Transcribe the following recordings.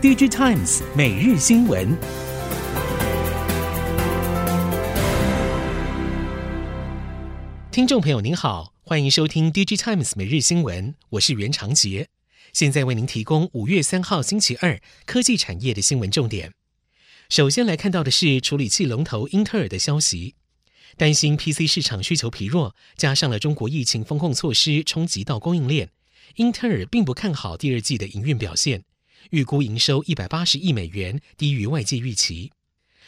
DG Times 每日新闻，听众朋友您好，欢迎收听 DG Times 每日新闻，我是袁长杰，现在为您提供五月三号星期二科技产业的新闻重点。首先来看到的是处理器龙头英特尔的消息，担心 PC 市场需求疲弱，加上了中国疫情风控措施冲击到供应链，英特尔并不看好第二季的营运表现。预估营收一百八十亿美元，低于外界预期。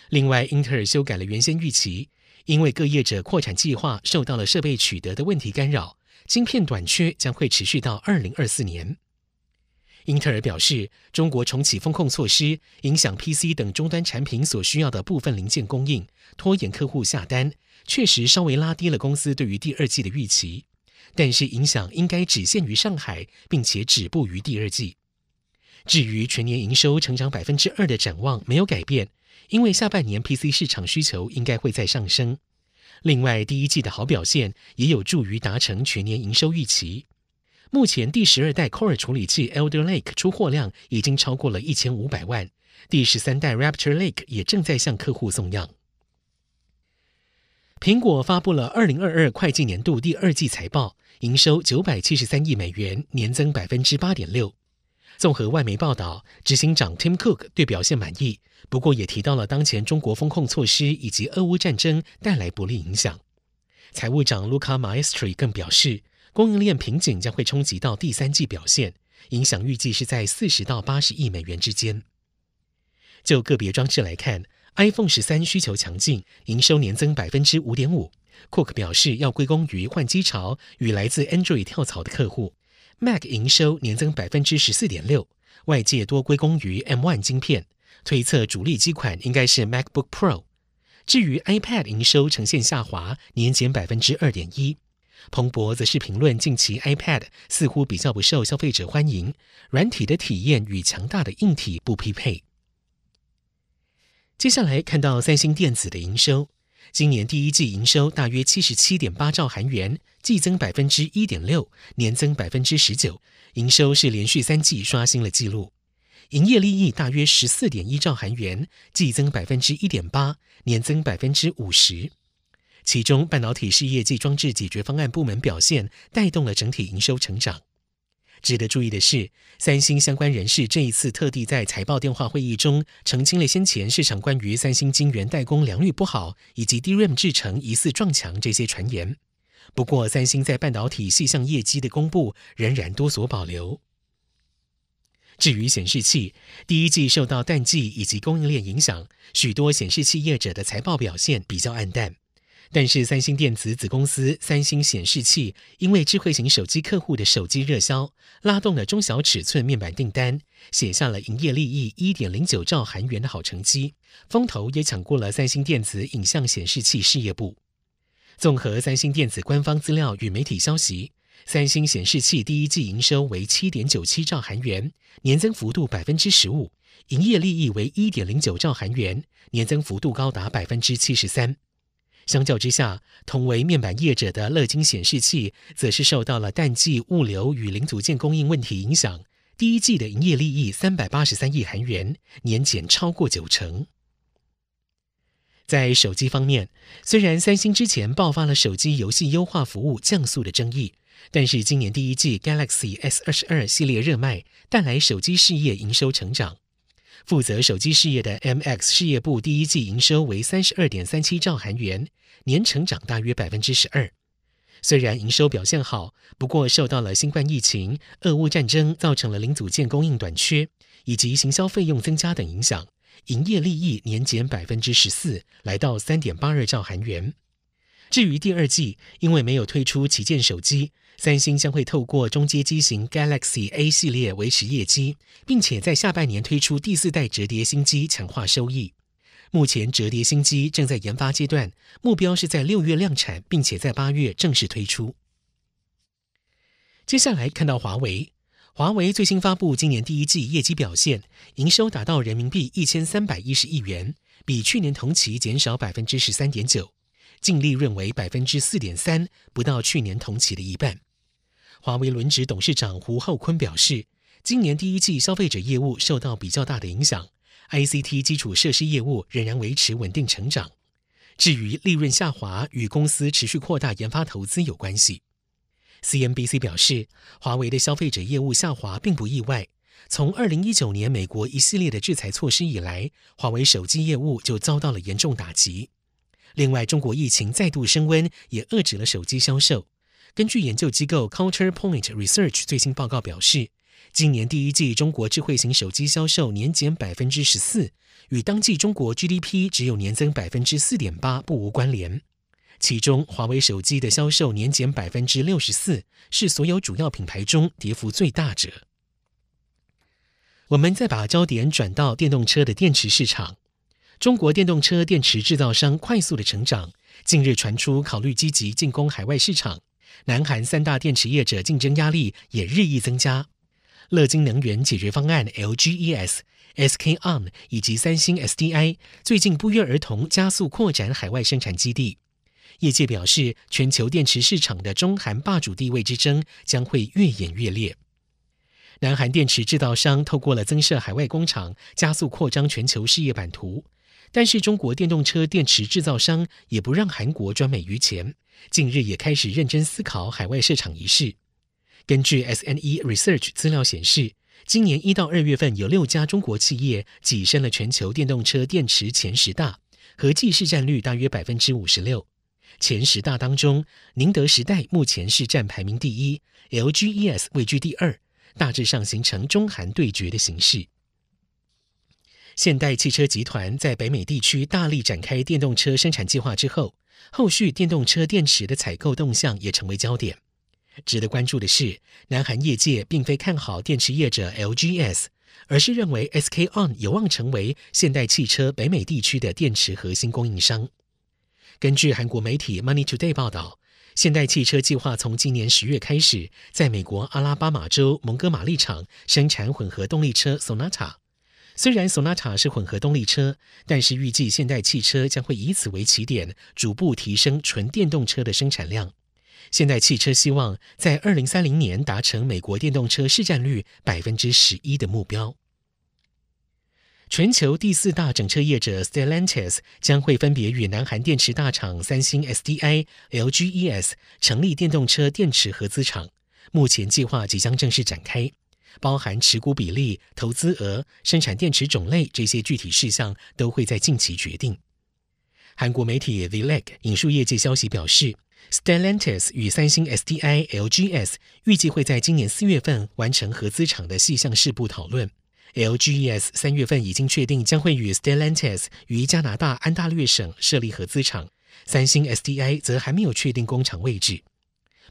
另外，英特尔修改了原先预期，因为各业者扩产计划受到了设备取得的问题干扰，晶片短缺将会持续到二零二四年。英特尔表示，中国重启风控措施，影响 PC 等终端产品所需要的部分零件供应，拖延客户下单，确实稍微拉低了公司对于第二季的预期。但是，影响应该只限于上海，并且止步于第二季。至于全年营收成长百分之二的展望没有改变，因为下半年 PC 市场需求应该会再上升。另外，第一季的好表现也有助于达成全年营收预期。目前第十二代 Core 处理器 Elder Lake 出货量已经超过了一千五百万，第十三代 Raptor Lake 也正在向客户送样。苹果发布了二零二二会计年度第二季财报，营收九百七十三亿美元，年增百分之八点六。综合外媒报道，执行长 Tim Cook 对表现满意，不过也提到了当前中国风控措施以及俄乌战争带来不利影响。财务长 Luca Maestri 更表示，供应链瓶颈将会冲击到第三季表现，影响预计是在四十到八十亿美元之间。就个别装置来看，iPhone 十三需求强劲，营收年增百分之五点五。Cook 表示，要归功于换机潮与来自 Android 跳槽的客户。Mac 营收年增百分之十四点六，外界多归功于 M1 晶片，推测主力机款应该是 MacBook Pro。至于 iPad 营收呈现下滑，年减百分之二点一。彭博则是评论近期 iPad 似乎比较不受消费者欢迎，软体的体验与强大的硬体不匹配。接下来看到三星电子的营收。今年第一季营收大约七十七点八兆韩元，季增百分之一点六，年增百分之十九。营收是连续三季刷新了纪录。营业利益大约十四点一兆韩元，季增百分之一点八，年增百分之五十。其中半导体事业及装置解决方案部门表现带动了整体营收成长。值得注意的是，三星相关人士这一次特地在财报电话会议中澄清了先前市场关于三星晶圆代工良率不好以及 DRAM 制程疑似撞墙这些传言。不过，三星在半导体细项业绩的公布仍然多所保留。至于显示器，第一季受到淡季以及供应链影响，许多显示器业者的财报表现比较黯淡。但是，三星电子子公司三星显示器因为智慧型手机客户的手机热销，拉动了中小尺寸面板订单，写下了营业利益一点零九兆韩元的好成绩，风头也抢过了三星电子影像显示器事业部。综合三星电子官方资料与媒体消息，三星显示器第一季营收为七点九七兆韩元，年增幅度百分之十五，营业利益为一点零九兆韩元，年增幅度高达百分之七十三。相较之下，同为面板业者的乐金显示器，则是受到了淡季物流与零组件供应问题影响。第一季的营业利益三百八十三亿韩元，年减超过九成。在手机方面，虽然三星之前爆发了手机游戏优化服务降速的争议，但是今年第一季 Galaxy S 二十二系列热卖，带来手机事业营收成长。负责手机事业的 MX 事业部第一季营收为三十二点三七兆韩元，年成长大约百分之十二。虽然营收表现好，不过受到了新冠疫情、俄乌战争造成了零组件供应短缺，以及行销费用增加等影响，营业利益年减百分之十四，来到三点八二兆韩元。至于第二季，因为没有推出旗舰手机，三星将会透过中阶机型 Galaxy A 系列维持业绩，并且在下半年推出第四代折叠新机，强化收益。目前折叠新机正在研发阶段，目标是在六月量产，并且在八月正式推出。接下来看到华为，华为最新发布今年第一季业绩表现，营收达到人民币一千三百一十亿元，比去年同期减少百分之十三点九。净利润为百分之四点三，不到去年同期的一半。华为轮值董事长胡厚昆表示，今年第一季消费者业务受到比较大的影响，ICT 基础设施业务仍然维持稳定成长。至于利润下滑，与公司持续扩大研发投资有关系。CNBC 表示，华为的消费者业务下滑并不意外。从二零一九年美国一系列的制裁措施以来，华为手机业务就遭到了严重打击。另外，中国疫情再度升温，也遏制了手机销售。根据研究机构 Counterpoint Research 最新报告表示，今年第一季中国智慧型手机销售年减百分之十四，与当季中国 GDP 只有年增百分之四点八不无关联。其中，华为手机的销售年减百分之六十四，是所有主要品牌中跌幅最大者。我们再把焦点转到电动车的电池市场，中国电动车电池制造商快速的成长，近日传出考虑积极进攻海外市场。南韩三大电池业者竞争压力也日益增加。乐金能源解决方案 （LGES）、SK On 以及三星 SDI 最近不约而同加速扩展海外生产基地。业界表示，全球电池市场的中韩霸主地位之争将会越演越烈。南韩电池制造商透过了增设海外工厂，加速扩张全球事业版图。但是，中国电动车电池制造商也不让韩国专美于前，近日也开始认真思考海外市场一事。根据 SNE Research 资料显示，今年一到二月份有六家中国企业跻身了全球电动车电池前十大，合计市占率大约百分之五十六。前十大当中，宁德时代目前是占排名第一，LGES 位居第二，大致上形成中韩对决的形势。现代汽车集团在北美地区大力展开电动车生产计划之后，后续电动车电池的采购动向也成为焦点。值得关注的是，南韩业界并非看好电池业者 LGS，而是认为 SK On 有望成为现代汽车北美地区的电池核心供应商。根据韩国媒体 Money Today 报道，现代汽车计划从今年十月开始，在美国阿拉巴马州蒙哥马利厂生产混合动力车 Sonata。虽然 Sonata 是混合动力车，但是预计现代汽车将会以此为起点，逐步提升纯电动车的生产量。现代汽车希望在二零三零年达成美国电动车市占率百分之十一的目标。全球第四大整车业者 Stellantis 将会分别与南韩电池大厂三星 SDI、LGES 成立电动车电池合资厂，目前计划即将正式展开。包含持股比例、投资额、生产电池种类这些具体事项都会在近期决定。韩国媒体 The Leg 引述业界消息表示，Stellantis 与三星 SDI、LGS 预计会在今年四月份完成合资厂的细项事部讨论。LGES 三月份已经确定将会与 Stellantis 于加拿大安大略省设立合资厂，三星 SDI 则还没有确定工厂位置。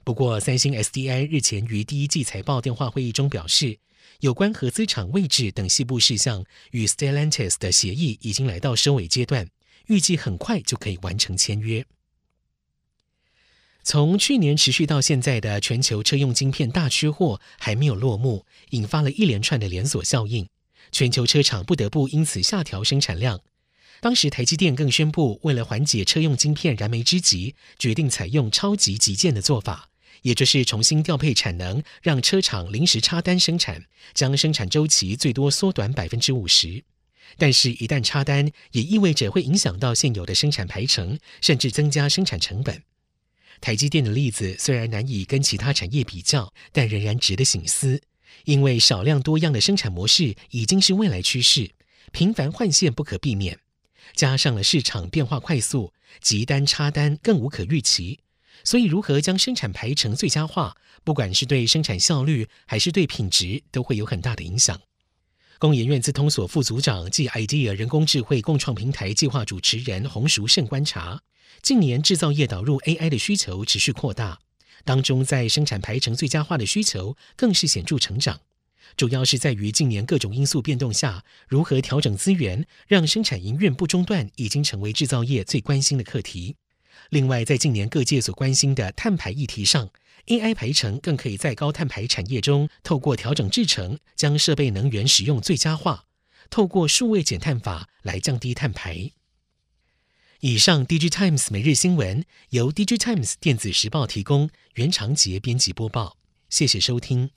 不过，三星 SDI 日前于第一季财报电话会议中表示，有关合资厂位置等细部事项与 Stellantis 的协议已经来到收尾阶段，预计很快就可以完成签约。从去年持续到现在的全球车用晶片大缺货还没有落幕，引发了一连串的连锁效应，全球车厂不得不因此下调生产量。当时台积电更宣布，为了缓解车用晶片燃眉之急，决定采用超级急件的做法，也就是重新调配产能，让车厂临时插单生产，将生产周期最多缩短百分之五十。但是，一旦插单，也意味着会影响到现有的生产排程，甚至增加生产成本。台积电的例子虽然难以跟其他产业比较，但仍然值得省思，因为少量多样的生产模式已经是未来趋势，频繁换线不可避免。加上了市场变化快速，急单插单更无可预期，所以如何将生产排程最佳化，不管是对生产效率还是对品质，都会有很大的影响。工研院资通所副组长暨 IDEA 人工智慧共创平台计划主持人洪淑胜观察，近年制造业导入 AI 的需求持续扩大，当中在生产排程最佳化的需求更是显著成长。主要是在于近年各种因素变动下，如何调整资源，让生产营运不中断，已经成为制造业最关心的课题。另外，在近年各界所关心的碳排议题上，AI 排程更可以在高碳排产业中，透过调整制程，将设备能源使用最佳化，透过数位减碳法来降低碳排。以上，DigiTimes 每日新闻由 DigiTimes 电子时报提供，袁长杰编辑播报，谢谢收听。